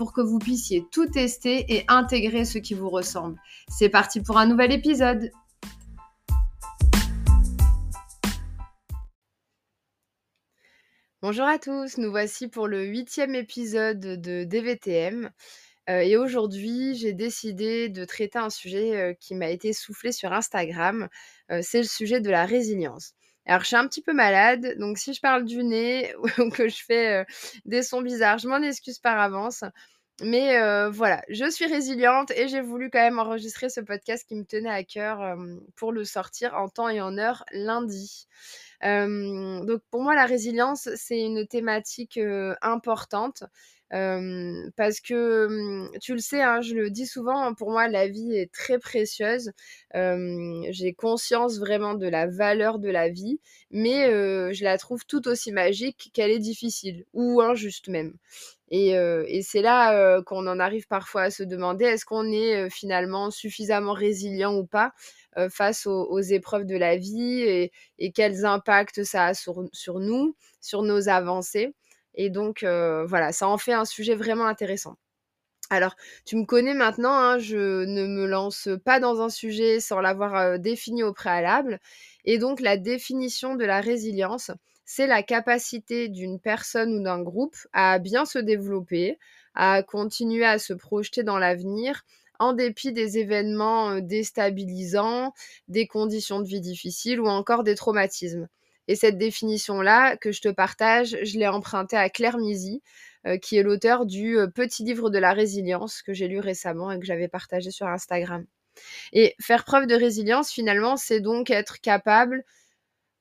pour que vous puissiez tout tester et intégrer ce qui vous ressemble. C'est parti pour un nouvel épisode Bonjour à tous, nous voici pour le huitième épisode de DVTM. Euh, et aujourd'hui, j'ai décidé de traiter un sujet euh, qui m'a été soufflé sur Instagram. Euh, c'est le sujet de la résilience. Alors, je suis un petit peu malade, donc si je parle du nez ou que je fais des sons bizarres, je m'en excuse par avance. Mais voilà, je suis résiliente et j'ai voulu quand même enregistrer ce podcast qui me tenait à cœur pour le sortir en temps et en heure lundi. donc pour moi, la résilience, c'est une thématique importante parce que tu le sais, hein, je le dis souvent, hein, pour moi la vie est très précieuse. J'ai conscience vraiment de la valeur de la vie, mais je la trouve tout aussi magique qu'elle est difficile ou injuste même. Et, c'est là qu'on en arrive parfois à se demander est-ce qu'on est finalement suffisamment résilient ou pas face aux, épreuves de la vie et, quels impacts ça a sur nous, sur nos avancées. Et donc, voilà, ça en fait un sujet vraiment intéressant. Alors, tu me connais maintenant, hein, je ne me lance pas dans un sujet sans l'avoir défini au préalable. Et donc, la définition de la résilience, c'est la capacité d'une personne ou d'un groupe à bien se développer, à continuer à se projeter dans l'avenir en dépit des événements déstabilisants, des conditions de vie difficiles ou encore des traumatismes. Et cette définition-là que je te partage, je l'ai empruntée à Claire Mizy, euh, qui est l'auteur du euh, Petit livre de la résilience que j'ai lu récemment et que j'avais partagé sur Instagram. Et faire preuve de résilience, finalement, c'est donc être capable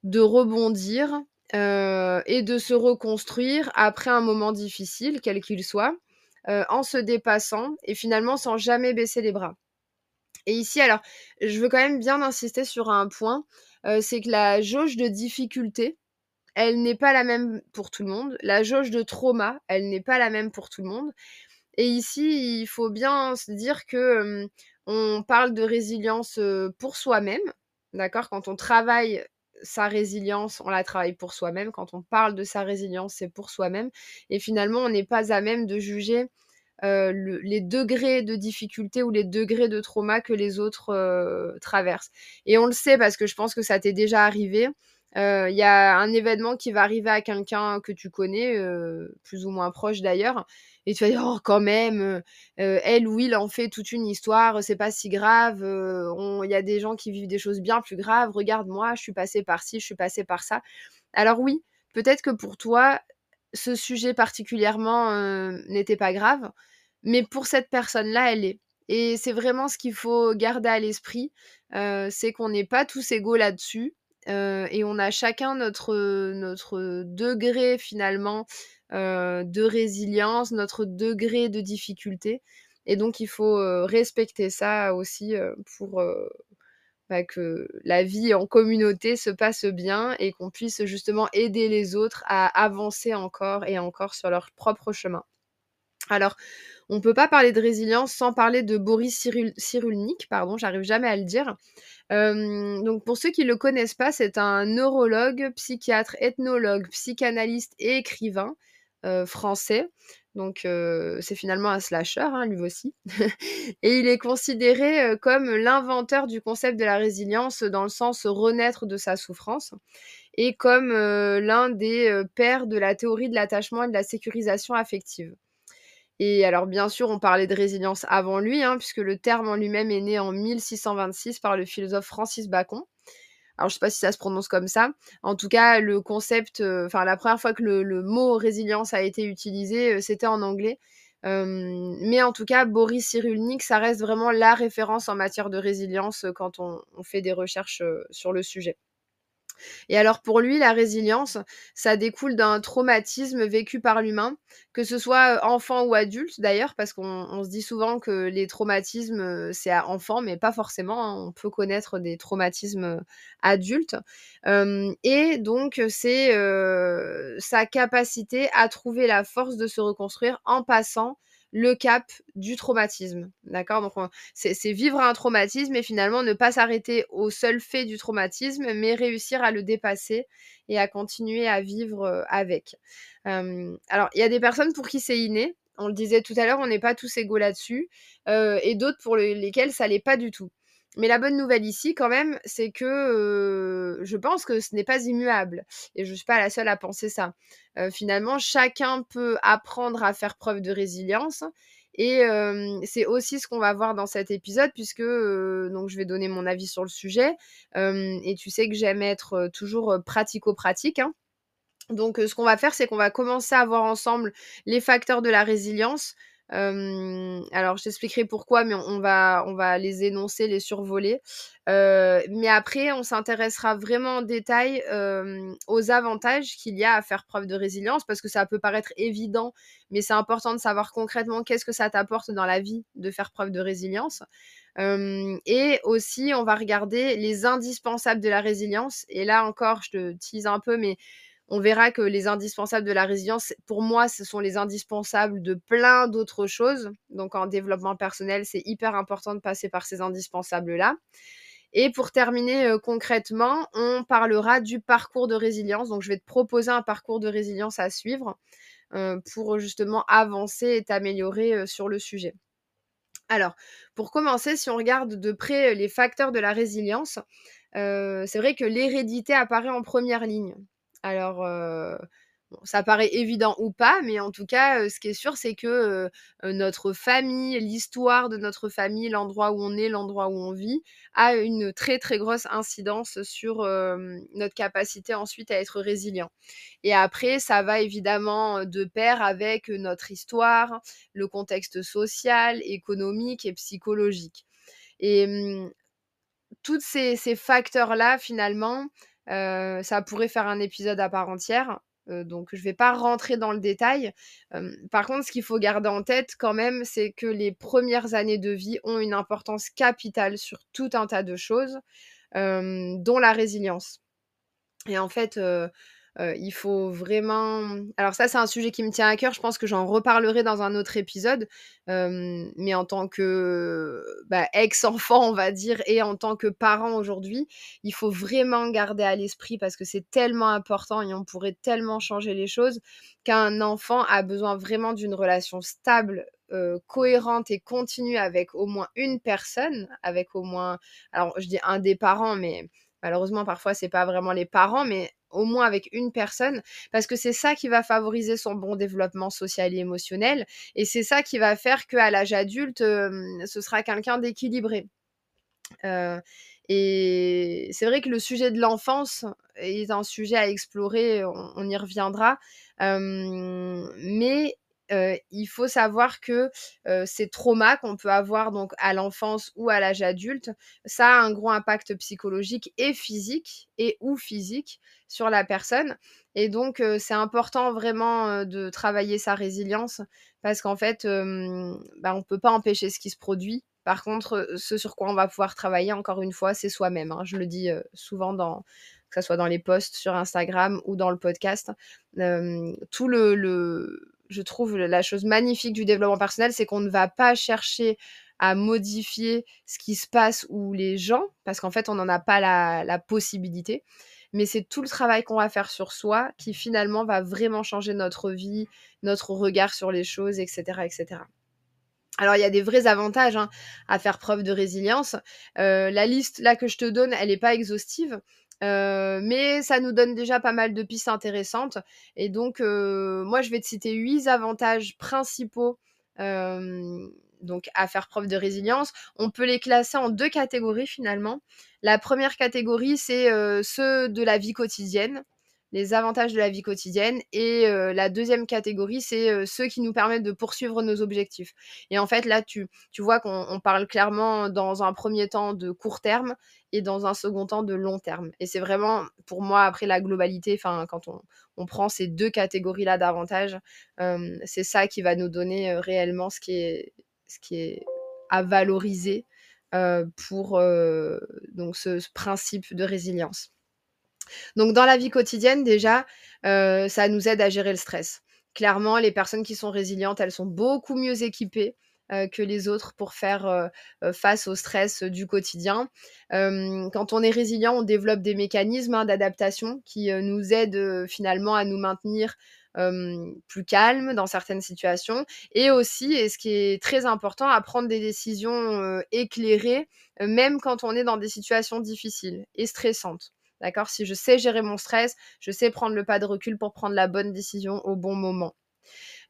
de rebondir euh, et de se reconstruire après un moment difficile, quel qu'il soit, en se dépassant et finalement sans jamais baisser les bras. Et ici, alors, je veux quand même bien insister sur un point, c'est que la jauge de difficulté, elle n'est pas la même pour tout le monde. La jauge de trauma, elle n'est pas la même pour tout le monde. Et ici, il faut bien se dire que on parle de résilience pour soi-même, d'accord? Quand on travaille sa résilience, on la travaille pour soi-même. Quand on parle de sa résilience, c'est pour soi-même. Et finalement, on n'est pas à même de juger les degrés de difficulté ou les degrés de trauma que les autres traversent. Et on le sait parce que je pense que ça t'est déjà arrivé. Il y a un événement qui va arriver à quelqu'un que tu connais, plus ou moins proche d'ailleurs, et tu vas dire, oh, quand même, elle ou il en fait toute une histoire, c'est pas si grave, il y a des gens qui vivent des choses bien plus graves, regarde moi, je suis passée par ci, je suis passée par ça. Alors oui, peut-être que pour toi, ce sujet particulièrement n'était pas grave, mais pour cette personne-là, elle est. Et c'est vraiment ce qu'il faut garder à l'esprit, c'est qu'on n'est pas tous égaux là-dessus, et on a chacun notre, notre degré finalement de résilience, notre degré de difficulté. Et donc il faut respecter ça aussi pour bah, que la vie en communauté se passe bien et qu'on puisse justement aider les autres à avancer encore et encore sur leur propre chemin. Alors, on ne peut pas parler de résilience sans parler de Boris Cyrulnik, pardon, j'arrive jamais à le dire. donc pour ceux qui ne le connaissent pas, c'est un neurologue, psychiatre, ethnologue, psychanalyste et écrivain français. Donc c'est finalement un slasher, hein, lui aussi. et il est considéré comme l'inventeur du concept de la résilience dans le sens renaître de sa souffrance et comme l'un des pères de la théorie de l'attachement et de la sécurisation affective. Et alors, bien sûr, on parlait de résilience avant lui, hein, puisque le terme en lui-même est né en 1626 par le philosophe Francis Bacon. Alors, je ne sais pas si ça se prononce comme ça. En tout cas, le concept, euh, enfin, la première fois que le, mot résilience a été utilisé, euh, c'était en anglais. mais en tout cas, Boris Cyrulnik, ça reste vraiment la référence en matière de résilience euh, quand on, fait des recherches sur le sujet. Et alors pour lui, la résilience, ça découle d'un traumatisme vécu par l'humain, que ce soit enfant ou adulte d'ailleurs, parce qu'on se dit souvent que les traumatismes, c'est à enfant, mais pas forcément. Hein. On peut connaître des traumatismes adultes. et donc, c'est sa capacité à trouver la force de se reconstruire en passant le cap du traumatisme. D'accord? Donc, c'est vivre un traumatisme et finalement ne pas s'arrêter au seul fait du traumatisme, mais réussir à le dépasser et à continuer à vivre euh, avec. alors, il y a des personnes pour qui c'est inné. On le disait tout à l'heure, on n'est pas tous égaux là-dessus. Euh, et d'autres pour lesquels ça l'est pas du tout. Mais la bonne nouvelle ici, quand même, c'est que je pense que ce n'est pas immuable. Et je ne suis pas la seule à penser ça. finalement, chacun peut apprendre à faire preuve de résilience. Et c'est aussi ce qu'on va voir dans cet épisode, puisque je vais donner mon avis sur le sujet. et tu sais que j'aime être toujours pratico-pratique. Hein. Donc, ce qu'on va faire, c'est qu'on va commencer à voir ensemble les facteurs de la résilience, alors, je t'expliquerai pourquoi, mais on va, on va les énoncer, les survoler. mais après, on s'intéressera vraiment en détail aux avantages qu'il y a à faire preuve de résilience, parce que ça peut paraître évident, mais c'est important de savoir concrètement qu'est-ce que ça t'apporte dans la vie de faire preuve de résilience. et aussi, on va regarder les indispensables de la résilience. Et là encore, je te tease un peu, mais on verra que les indispensables de la résilience, pour moi, ce sont les indispensables de plein d'autres choses. Donc en développement personnel, c'est hyper important de passer par ces indispensables-là. Et pour terminer euh, concrètement, on parlera du parcours de résilience. Donc je vais te proposer un parcours de résilience à suivre euh, pour justement avancer et t'améliorer euh, sur le sujet. Alors, pour commencer, si on regarde de près les facteurs de la résilience, c'est vrai que l'hérédité apparaît en première ligne. Alors, ça paraît évident ou pas, mais en tout cas, ce qui est sûr, c'est que notre famille, l'histoire de notre famille, l'endroit où on est, l'endroit où on vit, a une très très grosse incidence sur notre capacité ensuite à être résilient. Et après, ça va évidemment de pair avec notre histoire, le contexte social, économique et psychologique. Et mmh, tous ces facteurs-là, finalement, ça pourrait faire un épisode à part entière. donc, je ne vais pas rentrer dans le détail. par contre, ce qu'il faut garder en tête quand même, c'est que les premières années de vie ont une importance capitale sur tout un tas de choses, dont la résilience. Et en fait, il faut vraiment. Alors, ça, c'est un sujet qui me tient à cœur. Je pense que j'en reparlerai dans un autre épisode. mais en tant que bah, ex-enfant, on va dire, et en tant que parent aujourd'hui, il faut vraiment garder à l'esprit parce que c'est tellement important et on pourrait tellement changer les choses qu'un enfant a besoin vraiment d'une relation stable. cohérente et continue avec au moins une personne, avec au moins, alors je dis un des parents, mais malheureusement parfois c'est pas vraiment les parents, mais au moins avec une personne, parce que c'est ça qui va favoriser son bon développement social et émotionnel, et c'est ça qui va faire qu'à l'âge adulte, ce sera quelqu'un d'équilibré. et c'est vrai que le sujet de l'enfance est un sujet à explorer, on, y reviendra, mais il faut savoir que ces traumas qu'on peut avoir donc à l'enfance ou à l'âge adulte, ça a un gros impact psychologique et physique et ou physique sur la personne. Et donc c'est important vraiment de travailler sa résilience parce qu'en fait, bah, on ne peut pas empêcher ce qui se produit. Par contre, ce sur quoi on va pouvoir travailler, encore une fois, c'est soi-même. Hein. Je le dis souvent dans, que ce soit dans les posts sur Instagram ou dans le podcast. tout le je trouve la chose magnifique du développement personnel, c'est qu'on ne va pas chercher à modifier ce qui se passe ou les gens, parce qu'en fait, on n'en a pas la, possibilité. Mais c'est tout le travail qu'on va faire sur soi qui finalement va vraiment changer notre vie, notre regard sur les choses, etc. etc. Alors, il y a des vrais avantages hein, à faire preuve de résilience. Euh, la liste là que je te donne, elle n'est pas exhaustive. Euh, mais ça nous donne déjà pas mal de pistes intéressantes. Et donc, euh, moi, je vais te citer huit avantages principaux euh, donc à faire preuve de résilience. On peut les classer en deux catégories finalement. La première catégorie, c'est ceux de la vie quotidienne. Les avantages de la vie quotidienne. Et la deuxième catégorie, c'est ceux qui nous permettent de poursuivre nos objectifs. Et en fait, là, tu, tu vois qu'on parle clairement dans un premier temps de court terme et dans un second temps de long terme. Et c'est vraiment, pour moi, après la globalité, quand on, on, prend ces deux catégories-là d'avantages, c'est ça qui va nous donner réellement ce qui est, ce qui est à valoriser pour donc ce principe de résilience. Donc dans la vie quotidienne, déjà, ça nous aide à gérer le stress. Clairement, les personnes qui sont résilientes, elles sont beaucoup mieux équipées que les autres pour faire face au stress du quotidien. quand on est résilient, on développe des mécanismes hein, d'adaptation qui nous aident finalement à nous maintenir plus calmes dans certaines situations et aussi, et ce qui est très important, à prendre des décisions éclairées, même quand on est dans des situations difficiles et stressantes. D'accord? Si je sais gérer mon stress, je sais prendre le pas de recul pour prendre la bonne décision au bon moment.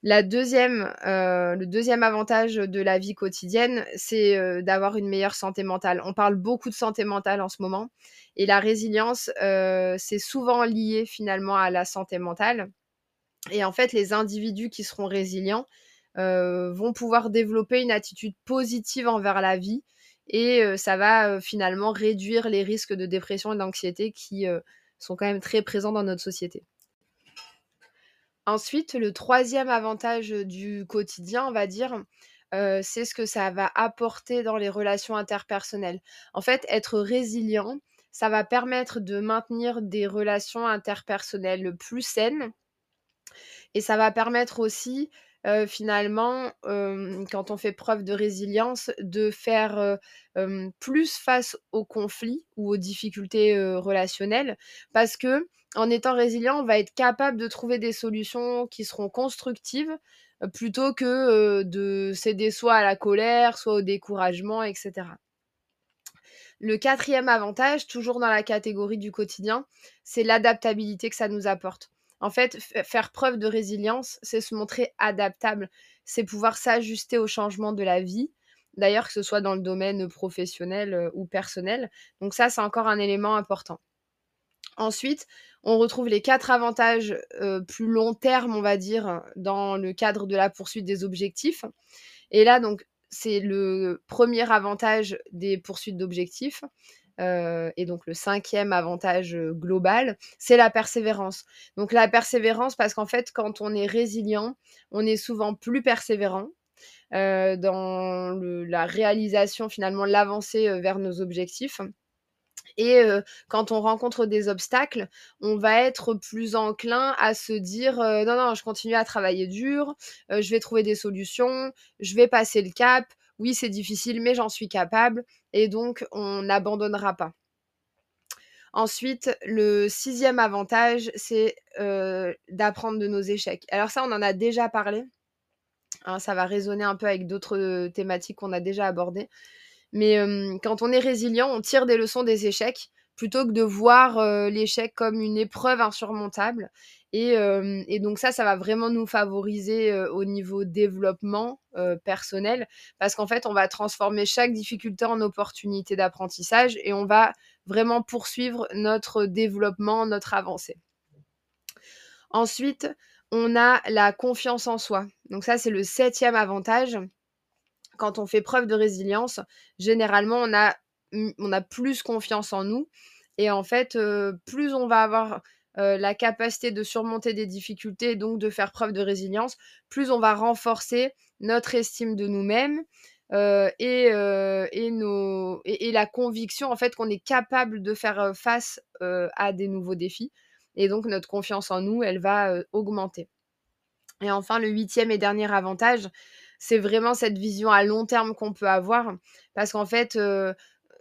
Euh, le deuxième avantage de la vie quotidienne, c'est euh, d'avoir une meilleure santé mentale. On parle beaucoup de santé mentale en ce moment et la résilience, euh, c'est souvent lié finalement à la santé mentale. Et en fait, les individus qui seront résilients vont pouvoir développer une attitude positive envers la vie, et ça va finalement réduire les risques de dépression et d'anxiété qui sont quand même très présents dans notre société. Ensuite, le troisième avantage du quotidien, on va dire, c'est ce que ça va apporter dans les relations interpersonnelles. En fait, être résilient, ça va permettre de maintenir des relations interpersonnelles plus saines. Et ça va permettre aussi finalement, quand on fait preuve de résilience, de faire plus face aux conflits ou aux difficultés relationnelles. Parce que en étant résilient, on va être capable de trouver des solutions qui seront constructives plutôt que de céder soit à la colère, soit au découragement, etc. Le quatrième avantage, toujours dans la catégorie du quotidien, c'est l'adaptabilité que ça nous apporte. En fait, faire preuve de résilience, c'est se montrer adaptable, c'est pouvoir s'ajuster aux changements de la vie, d'ailleurs que ce soit dans le domaine professionnel euh, ou personnel. Donc ça, c'est encore un élément important. Ensuite, on retrouve les quatre avantages euh, plus long terme, on va dire, dans le cadre de la poursuite des objectifs. Et là, donc, c'est le premier avantage des poursuites d'objectifs. Euh, et donc le cinquième avantage euh, global, c'est la persévérance. Donc la persévérance, parce qu'en fait, quand on est résilient, on est souvent plus persévérant. Euh, dans la réalisation finalement l'avancée vers nos objectifs. Et quand on rencontre des obstacles, on va être plus enclin à se dire non, non, je continue à travailler dur, je vais trouver des solutions, je vais passer le cap, oui, c'est difficile, mais j'en suis capable, et donc on n'abandonnera pas. Ensuite, le sixième avantage, c'est d'apprendre de nos échecs. Alors ça, on en a déjà parlé. Hein, ça va résonner un peu avec d'autres thématiques qu'on a déjà abordées. Mais quand on est résilient, on tire des leçons des échecs plutôt que de voir l'échec comme une épreuve insurmontable. Et, donc ça, ça va vraiment nous favoriser au niveau développement personnel parce qu'en fait, on va transformer chaque difficulté en opportunité d'apprentissage et on va vraiment poursuivre notre développement, notre avancée. Ensuite, on a la confiance en soi. Donc ça, c'est le septième avantage. Quand on fait preuve de résilience, généralement, on a, on a plus confiance en nous. Et en fait, plus on va avoir la capacité de surmonter des difficultés, donc de faire preuve de résilience, plus on va renforcer notre estime de nous-mêmes et, la conviction en fait qu'on est capable de faire face à des nouveaux défis. Et donc notre confiance en nous, elle va augmenter. Et enfin, le huitième et dernier avantage, c'est vraiment cette vision à long terme qu'on peut avoir. Parce qu'en fait,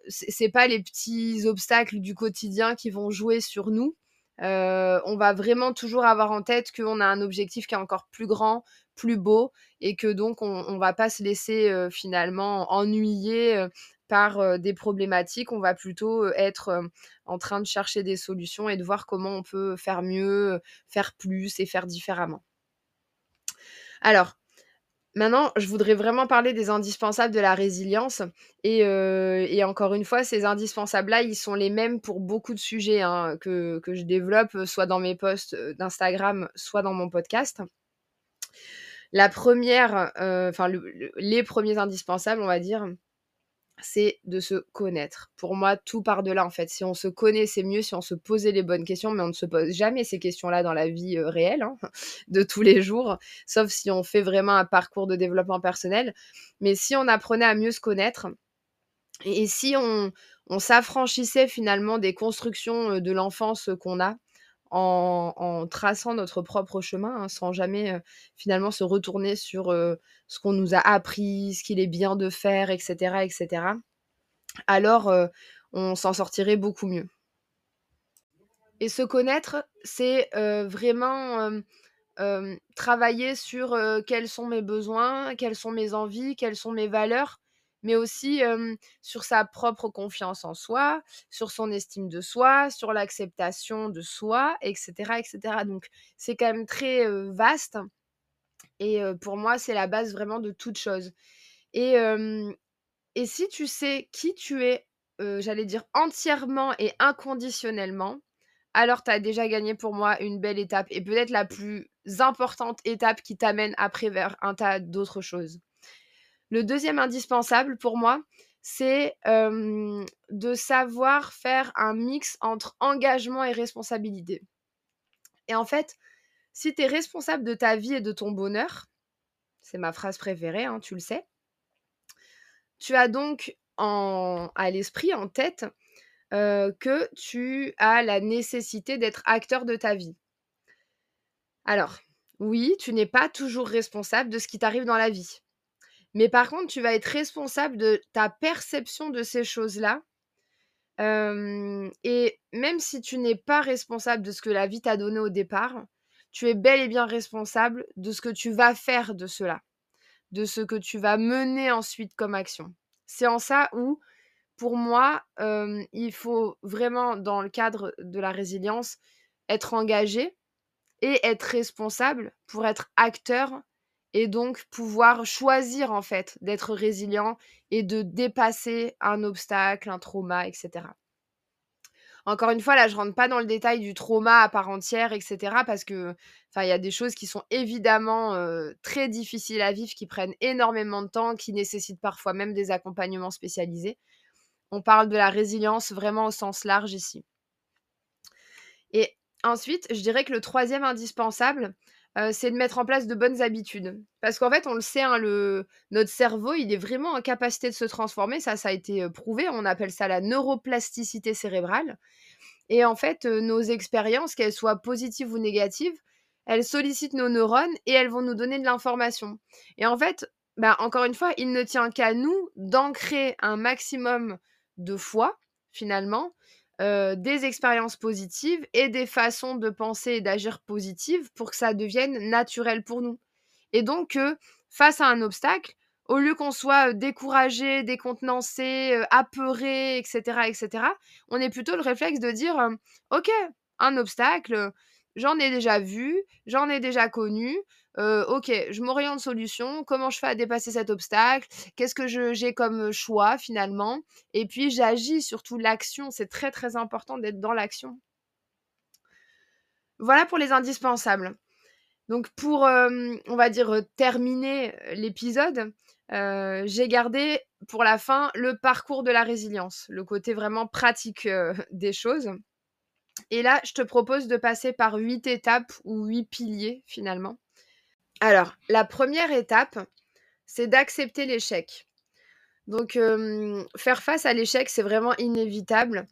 c'est pas les petits obstacles du quotidien qui vont jouer sur nous. on va vraiment toujours avoir en tête qu'on a un objectif qui est encore plus grand, plus beau, et que donc on, va pas se laisser finalement ennuyer par des problématiques. On va plutôt être en train de chercher des solutions et de voir comment on peut faire mieux, faire plus et faire différemment. Alors, Maintenant, je voudrais vraiment parler des indispensables de la résilience et heu et encore une fois, ces indispensables-là, ils sont les mêmes pour beaucoup de sujets, hein, que je développe, soit dans mes posts, d'Instagram, soit dans mon podcast. La première, euh, enfin les premiers indispensables, on va dire, c'est de se connaître. Pour moi, tout part de là, en fait. Si on se connaît, c'est mieux si on se posait les bonnes questions, mais on ne se pose jamais ces questions-là dans la vie euh, réelle, hein, de tous les jours, sauf si on fait vraiment un parcours de développement personnel. Mais si on apprenait à mieux se connaître, et, si on, s'affranchissait finalement des constructions euh, de l'enfance qu'on a, en, traçant notre propre chemin, hein, sans jamais finalement se retourner sur ce qu'on nous a appris, ce qu'il est bien de faire, etc. etc. alors on s'en sortirait beaucoup mieux. Et se connaître, c'est vraiment travailler sur quels sont mes besoins, quelles sont mes envies, quelles sont mes valeurs mais aussi sur sa propre confiance en soi, sur son estime de soi, sur l'acceptation de soi, etc. etc. Donc c'est quand même très vaste et pour moi c'est la base vraiment de toute chose. Et, et si tu sais qui tu es, j'allais dire entièrement et inconditionnellement, alors tu as déjà gagné pour moi une belle étape et peut-être la plus importante étape qui t'amène après vers un tas d'autres choses. Le deuxième indispensable pour moi, c'est de savoir faire un mix entre engagement et responsabilité. Et en fait, si tu es responsable de ta vie et de ton bonheur, c'est ma phrase préférée, hein, tu le sais, tu as donc à l'esprit, en tête, que tu as la nécessité d'être acteur de ta vie. Alors, oui, tu n'es pas toujours responsable de ce qui t'arrive dans la vie. Mais par contre, tu vas être responsable de ta perception de ces choses-là. et même si tu n'es pas responsable de ce que la vie t'a donné au départ, tu es bel et bien responsable de ce que tu vas faire de cela, de ce que tu vas mener ensuite comme action. C'est en ça où, pour moi, il faut vraiment, dans le cadre de la résilience, être engagé et être responsable pour être acteur et donc pouvoir choisir en fait d'être résilient et de dépasser un obstacle, un trauma, etc. Encore une fois, là, je rentre pas dans le détail du trauma à part entière, etc. Parce que, enfin, y a des choses qui sont évidemment très difficiles à vivre, qui prennent énormément de temps, qui nécessitent parfois même des accompagnements spécialisés. On parle de la résilience vraiment au sens large ici. Et ensuite, je dirais que le troisième indispensable, c'est de mettre en place de bonnes habitudes. Parce qu'en fait, on le sait, hein, notre cerveau, il est vraiment en capacité de se transformer. Ça, ça a été prouvé. On appelle ça la neuroplasticité cérébrale. Et en fait, nos expériences, qu'elles soient positives ou négatives, elles sollicitent nos neurones et elles vont nous donner de l'information. Et en fait, bah, encore une fois, il ne tient qu'à nous d'ancrer un maximum de fois, finalement, des expériences positives et des façons de penser et d'agir positives pour que ça devienne naturel pour nous. Et donc, face à un obstacle, au lieu qu'on soit découragé, décontenancé, apeuré, etc., etc., on est plutôt le réflexe de dire Ok, un obstacle, j'en ai déjà vu, j'en ai déjà connu, ok, je m'oriente solution, comment je fais à dépasser cet obstacle, qu'est-ce que j'ai comme choix finalement, et puis j'agis, surtout l'action, c'est très très important d'être dans l'action. Voilà pour les indispensables. Donc pour, on va dire, terminer l'épisode, j'ai gardé pour la fin le parcours de la résilience, le côté vraiment pratique des choses. Et là, je te propose de passer par huit étapes ou huit piliers finalement. Alors, la première étape, c'est d'accepter l'échec. Donc, faire face à l'échec, c'est vraiment inévitable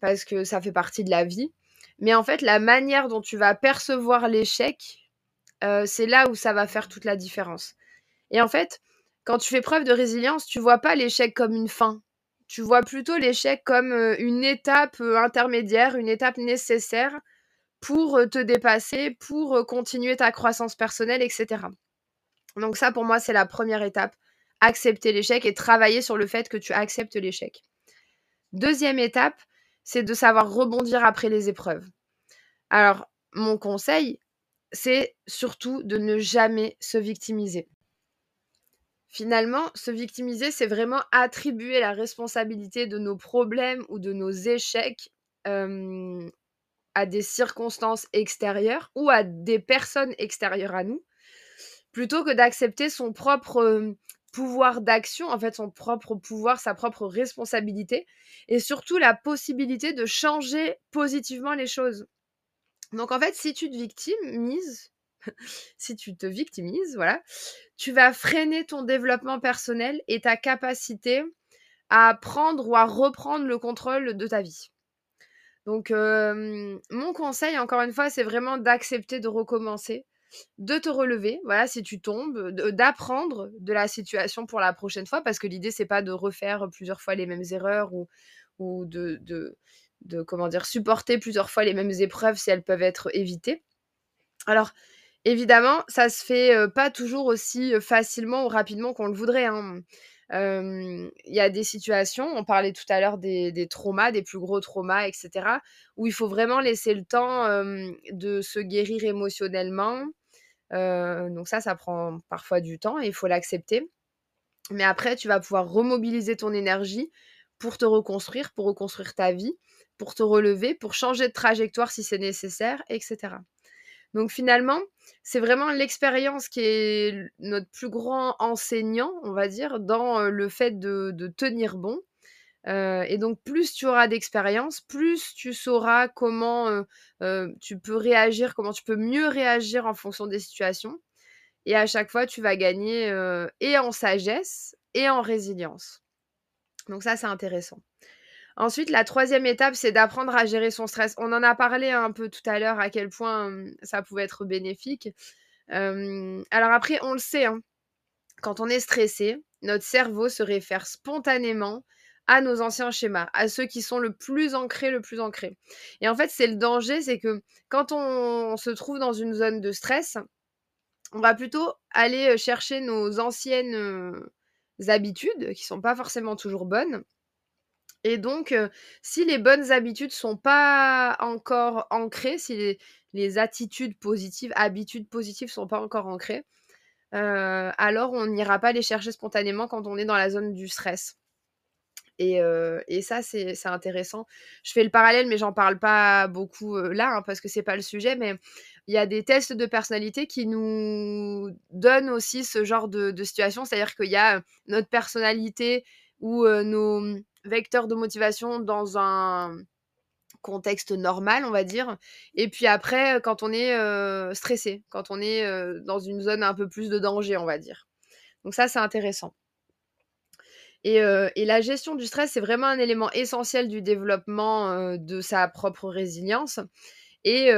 parce que ça fait partie de la vie. Mais en fait, la manière dont tu vas percevoir l'échec, c'est là où ça va faire toute la différence. Et en fait, quand tu fais preuve de résilience, tu vois pas l'échec comme une fin. Tu vois plutôt l'échec comme une étape intermédiaire, une étape nécessaire pour te dépasser, pour continuer ta croissance personnelle, etc. Donc ça, pour moi, c'est la première étape. Accepter l'échec et travailler sur le fait que tu acceptes l'échec. Deuxième étape, c'est de savoir rebondir après les épreuves. Alors, mon conseil, c'est surtout de ne jamais se victimiser. Finalement, se victimiser, c'est vraiment attribuer la responsabilité de nos problèmes ou de nos échecs à des circonstances extérieures ou à des personnes extérieures à nous, plutôt que d'accepter son propre pouvoir d'action, en fait son propre pouvoir, sa propre responsabilité, et surtout la possibilité de changer positivement les choses. Donc en fait, si tu te victimises, si tu te victimises, voilà, tu vas freiner ton développement personnel et ta capacité à prendre ou à reprendre le contrôle de ta vie. Donc, mon conseil, encore une fois, c'est vraiment d'accepter de recommencer, de te relever, voilà, si tu tombes, d'apprendre de la situation pour la prochaine fois, parce que l'idée, c'est pas de refaire plusieurs fois les mêmes erreurs ou, de, de, comment dire, supporter plusieurs fois les mêmes épreuves si elles peuvent être évitées. Alors, évidemment, ça se fait pas toujours aussi facilement ou rapidement qu'on le voudrait. Hein. Il y a des situations, on parlait tout à l'heure des, traumas, des plus gros traumas, etc., où il faut vraiment laisser le temps de se guérir émotionnellement. donc ça, ça prend parfois du temps et il faut l'accepter. Mais après, tu vas pouvoir remobiliser ton énergie pour te reconstruire, pour reconstruire ta vie, pour te relever, pour changer de trajectoire si c'est nécessaire, etc. Donc finalement, c'est vraiment l'expérience qui est notre plus grand enseignant, on va dire, dans le fait de, tenir bon. et donc, plus tu auras d'expérience, plus tu sauras comment tu peux réagir, comment tu peux mieux réagir en fonction des situations. Et à chaque fois, tu vas gagner et en sagesse et en résilience. Donc ça, c'est intéressant. Ensuite, la troisième étape, c'est d'apprendre à gérer son stress. On en a parlé un peu tout à l'heure à quel point ça pouvait être bénéfique. alors après, on le sait, hein, quand on est stressé, notre cerveau se réfère spontanément à nos anciens schémas, à ceux qui sont le plus ancrés, le plus ancrés. Et en fait, c'est le danger, c'est que quand on se trouve dans une zone de stress, on va plutôt aller chercher nos anciennes habitudes, qui sont pas forcément toujours bonnes, et donc, si les bonnes habitudes sont pas encore ancrées, si les, attitudes positives, habitudes positives sont pas encore ancrées, alors on n'ira pas les chercher spontanément quand on est dans la zone du stress. Et, ça, c'est intéressant. Je fais le parallèle, mais j'en parle pas beaucoup là, hein, parce que c'est pas le sujet, mais il y a des tests de personnalité qui nous donnent aussi ce genre de, de situation, c'est-à-dire qu'il y a notre personnalité ou nos vecteur de motivation dans un contexte normal, on va dire. Et puis après, quand on est stressé, quand on est dans une zone un peu plus de danger, on va dire. Donc ça, c'est intéressant. Et, la gestion du stress, c'est vraiment un élément essentiel du développement de sa propre résilience. Et,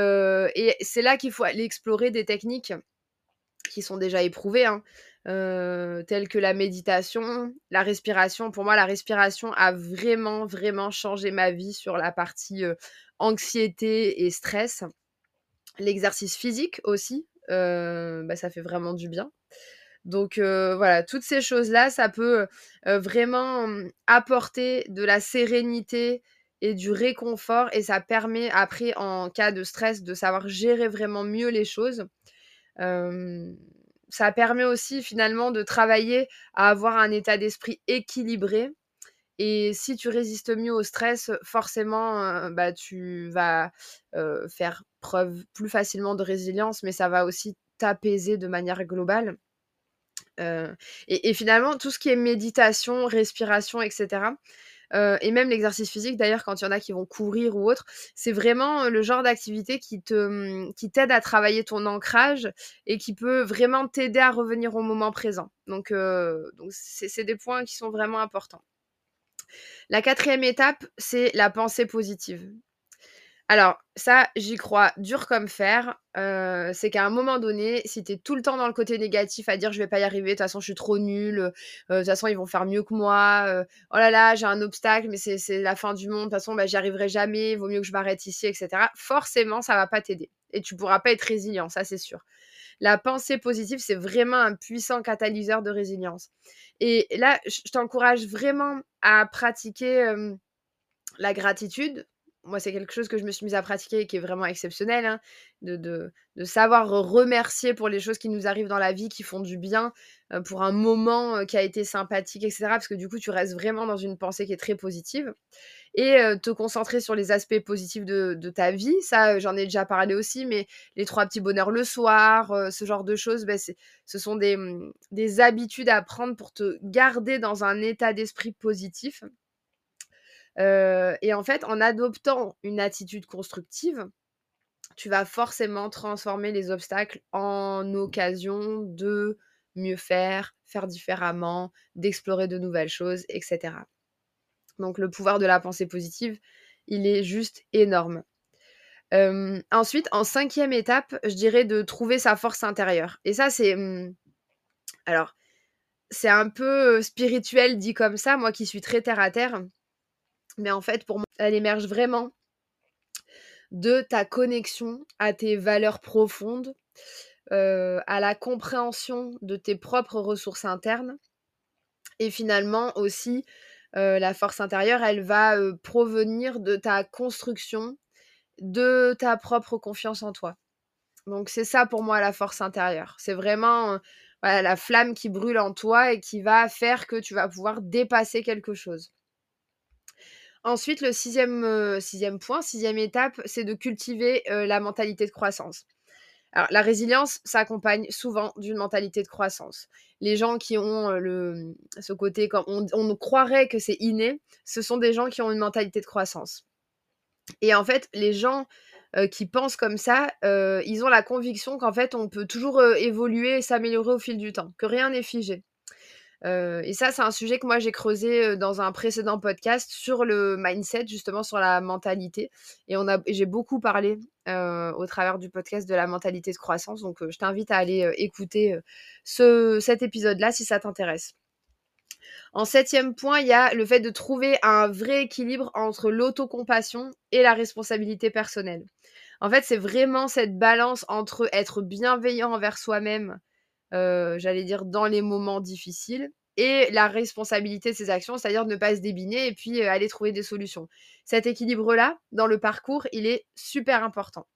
c'est là qu'il faut aller explorer des techniques qui sont déjà éprouvées. Hein. Euh, telles que la méditation, la respiration. Pour moi, la respiration a vraiment, vraiment changé ma vie sur la partie euh, anxiété et stress. L'exercice physique aussi, euh, bah, ça fait vraiment du bien. Donc voilà, toutes ces choses-là, ça peut vraiment hum, apporter de la sérénité et du réconfort et ça permet après, en cas de stress, de savoir gérer vraiment mieux les choses ça permet aussi finalement de travailler à avoir un état d'esprit équilibré. Et si tu résistes mieux au stress, forcément, euh, bah, tu vas euh, faire preuve plus facilement de résilience, mais ça va aussi t'apaiser de manière globale. Euh, et, finalement, tout ce qui est méditation, respiration, etc., euh, et même l'exercice physique, d'ailleurs, quand il y en a qui vont courir ou autre, c'est vraiment euh, le genre d'activité mmh, qui t'aide à travailler ton ancrage et qui peut vraiment t'aider à revenir au moment présent. Donc, euh, donc c'est des points qui sont vraiment importants. La quatrième étape, c'est la pensée positive. Alors, ça, j'y crois dur comme fer. c'est qu'à un moment donné, si tu es tout le temps dans le côté négatif à dire je vais pas y arriver, de toute façon je suis trop nulle, de toute façon ils vont faire mieux que moi, oh là là, j'ai un obstacle, mais c'est la fin du monde, de toute façon bah, j'y arriverai jamais, vaut mieux que je m'arrête ici, etc. Forcément, ça va pas t'aider. Et tu pourras pas être résilient, ça c'est sûr. La pensée positive, c'est vraiment un puissant catalyseur de résilience. Et là, je t'encourage vraiment à pratiquer la gratitude moi, c'est quelque chose que je me suis mise à pratiquer et qui est vraiment exceptionnel, hein, de, savoir remercier pour les choses qui nous arrivent dans la vie, qui font du bien, euh, pour un moment qui a été sympathique, etc. Parce que du coup, tu restes vraiment dans une pensée qui est très positive. Et te concentrer sur les aspects positifs de, ta vie, ça, j'en ai déjà parlé aussi, mais les trois petits bonheurs le soir, ce genre de choses, ben, ce sont mmh, des habitudes à prendre pour te garder dans un état d'esprit positif et en fait, en adoptant une attitude constructive, tu vas forcément transformer les obstacles en occasion de mieux faire, faire différemment, d'explorer de nouvelles choses, etc. Donc le pouvoir de la pensée positive, il est juste énorme. ensuite, en cinquième étape, je dirais de trouver sa force intérieure. Et ça, c'est... Mmh, alors, c'est un peu spirituel dit comme ça, moi qui suis très terre à terre. Mais en fait, pour moi, elle émerge vraiment de ta connexion à tes valeurs profondes, euh, à la compréhension de tes propres ressources internes. Et finalement aussi, euh, la force intérieure, elle va euh, provenir de ta construction, de ta propre confiance en toi. Donc c'est ça pour moi la force intérieure. C'est vraiment la flamme qui brûle en toi et qui va faire que tu vas pouvoir dépasser quelque chose. Ensuite, le sixième, sixième point, sixième étape, c'est de cultiver la mentalité de croissance. Alors, la résilience s'accompagne souvent d'une mentalité de croissance. Les gens qui ont le, ce côté, on, on croirait que c'est inné, ce sont des gens qui ont une mentalité de croissance. Et en fait, les gens qui pensent comme ça, ils ont la conviction qu'en fait, on peut toujours évoluer et s'améliorer au fil du temps, que rien n'est figé et ça, c'est un sujet que moi j'ai creusé dans un précédent podcast sur le mindset, justement sur la mentalité. Et j'ai beaucoup parlé au travers du podcast de la mentalité de croissance. Donc, je t'invite à aller écouter ce, cet épisode-là si ça t'intéresse. En septième point, il y a le fait de trouver un vrai équilibre entre l'autocompassion et la responsabilité personnelle. En fait, c'est vraiment cette balance entre être bienveillant envers soi-même j'allais dire, dans les moments difficiles, et la responsabilité de ses actions, c'est-à-dire ne pas se débiner et puis euh, aller trouver des solutions. Cet équilibre-là, dans le parcours, il est super important.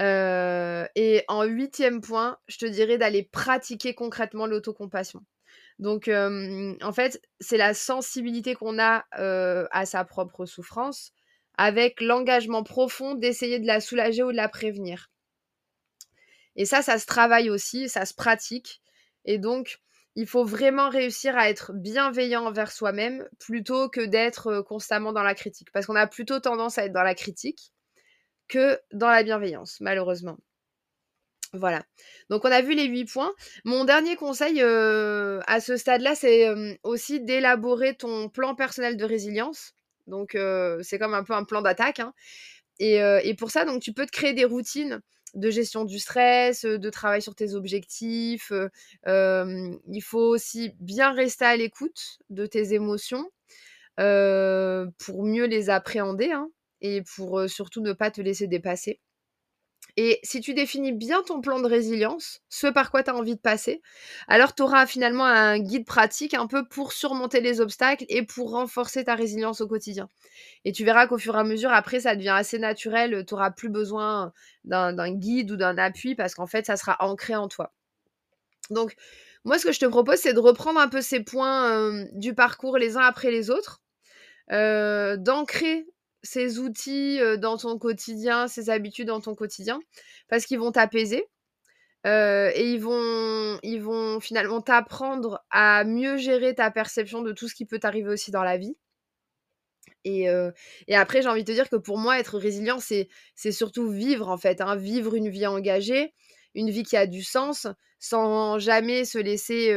Euh, et en huitième point, je te dirais d'aller pratiquer concrètement l'autocompassion. Donc, en fait, c'est la sensibilité qu'on a à sa propre souffrance avec l'engagement profond d'essayer de la soulager ou de la prévenir. Et ça, ça se travaille aussi, ça se pratique. Et donc, il faut vraiment réussir à être bienveillant envers soi-même plutôt que d'être constamment dans la critique. Parce qu'on a plutôt tendance à être dans la critique que dans la bienveillance, malheureusement. Voilà. Donc on a vu les huit points. Mon dernier conseil à ce stade-là, c'est aussi d'élaborer ton plan personnel de résilience. Donc c'est comme un peu un plan d'attaque. Hein. Et, et, pour ça, donc tu peux te créer des routines de gestion du stress, de travail sur tes objectifs. il faut aussi bien rester à l'écoute de tes émotions pour mieux les appréhender hein, et pour surtout ne pas te laisser dépasser. Et si tu définis bien ton plan de résilience, ce par quoi tu as envie de passer, alors tu auras finalement un guide pratique un peu pour surmonter les obstacles et pour renforcer ta résilience au quotidien. Et tu verras qu'au fur et à mesure, après, ça devient assez naturel, tu n'auras plus besoin d'un guide ou d'un appui parce qu'en fait, ça sera ancré en toi. Donc, moi, ce que je te propose, c'est de reprendre un peu ces points du parcours les uns après les autres, euh, d'ancrer ces outils dans ton quotidien, ces habitudes dans ton quotidien, parce qu'ils vont t'apaiser. et ils vont, ils vont finalement t'apprendre à mieux gérer ta perception de tout ce qui peut t'arriver aussi dans la vie. Et, après, j'ai envie de te dire que pour moi, être résilient, c'est surtout vivre en fait, hein, vivre une vie engagée, une vie qui a du sens, sans jamais se laisser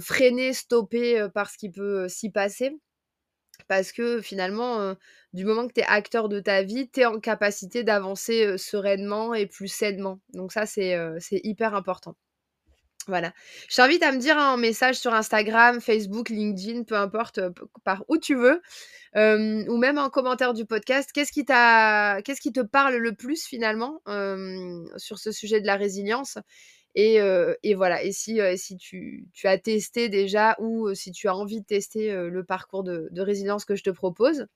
freiner, stopper par ce qui peut s'y passer parce que finalement, du moment que tu es acteur de ta vie, tu es en capacité d'avancer sereinement et plus sainement. Donc ça, c'est hyper important. Voilà. Je t'invite à me dire en message sur Instagram, Facebook, LinkedIn, peu importe par où tu veux, ou même en commentaire du podcast, qu'est-ce qui, qu'est-ce qui te parle le plus finalement sur ce sujet de la résilience? Et, voilà, et si, tu, as testé déjà ou si tu as envie de tester le parcours de, de, résilience que je te propose.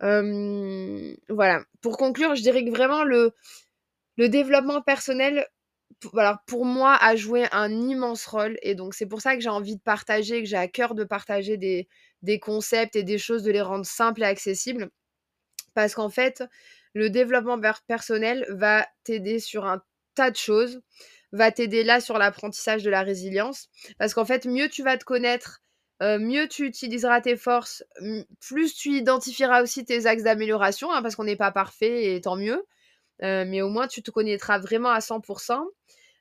voilà, pour conclure, je dirais que vraiment le, développement personnel, pour moi, a joué un immense rôle. Et donc, c'est pour ça que j'ai envie de partager, que j'ai à cœur de partager des concepts et des choses, de les rendre simples et accessibles. Parce qu'en fait, le développement personnel va t'aider sur un tas de choses, va t'aider là sur l'apprentissage de la résilience. Parce qu'en fait, mieux tu vas te connaître, euh, mieux tu utiliseras tes forces, plus tu identifieras aussi tes axes d'amélioration, hein, parce qu'on n'est pas parfait et tant mieux. Euh, mais au moins, tu te connaîtras vraiment à 100%.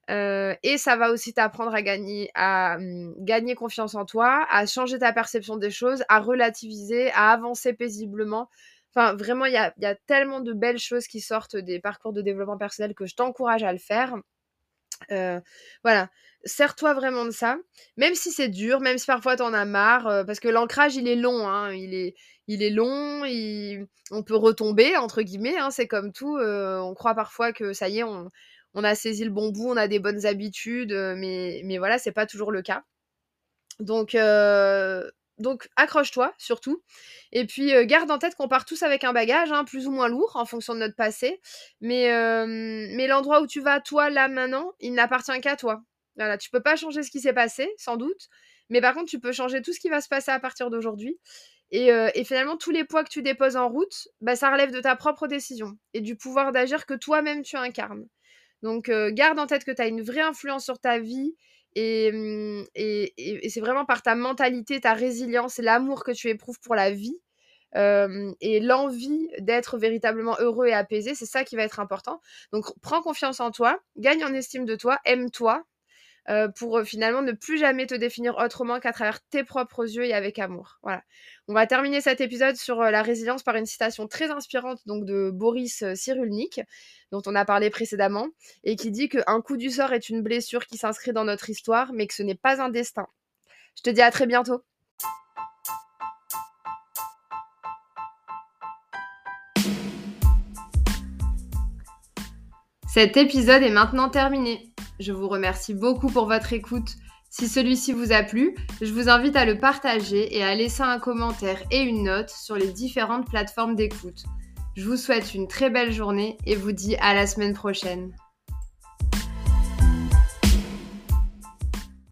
Euh, et ça va aussi t'apprendre à gagner, à gagner confiance en toi, à changer ta perception des choses, à relativiser, à avancer paisiblement. Enfin, vraiment, il y a, y a, tellement de belles choses qui sortent des parcours de développement personnel que je t'encourage à le faire. Euh, voilà, sers-toi vraiment de ça, même si c'est dur, même si parfois t'en as marre, euh, parce que l'ancrage il est long, hein, il est, il est long, on peut retomber entre guillemets, hein, c'est comme tout. Euh, on croit parfois que ça y est, on, on, a saisi le bon bout, on a des bonnes habitudes, mais, mais voilà, c'est pas toujours le cas. Donc donc accroche-toi surtout. Et puis garde en tête qu'on part tous avec un bagage, hein, plus ou moins lourd en fonction de notre passé. Mais, mais l'endroit où tu vas, toi, là, maintenant, il n'appartient qu'à toi. Voilà, tu peux pas changer ce qui s'est passé, sans doute. Mais par contre, tu peux changer tout ce qui va se passer à partir d'aujourd'hui. Et, finalement, tous les poids que tu déposes en route, bah, ça relève de ta propre décision et du pouvoir d'agir que toi-même tu incarnes. Donc, garde en tête que tu as une vraie influence sur ta vie Mmh, et, c'est vraiment par ta mentalité, ta résilience l'amour que tu éprouves pour la vie et l'envie d'être véritablement heureux et apaisé, c'est ça qui va être important. Donc prends confiance en toi, gagne en estime de toi, aime-toi, euh, pour euh, finalement ne plus jamais te définir autrement qu'à travers tes propres yeux et avec amour. Voilà. On va terminer cet épisode sur euh, la résilience par une citation très inspirante donc de Boris Cyrulnik, dont on a parlé précédemment, et qui dit qu'un coup du sort est une blessure qui s'inscrit dans notre histoire, mais que ce n'est pas un destin. Je te dis à très bientôt. Cet épisode est maintenant terminé. Je vous remercie beaucoup pour votre écoute. Si celui-ci vous a plu, je vous invite à le partager et à laisser un commentaire et une note sur les différentes plateformes d'écoute. Je vous souhaite une très belle journée et vous dis à la semaine prochaine.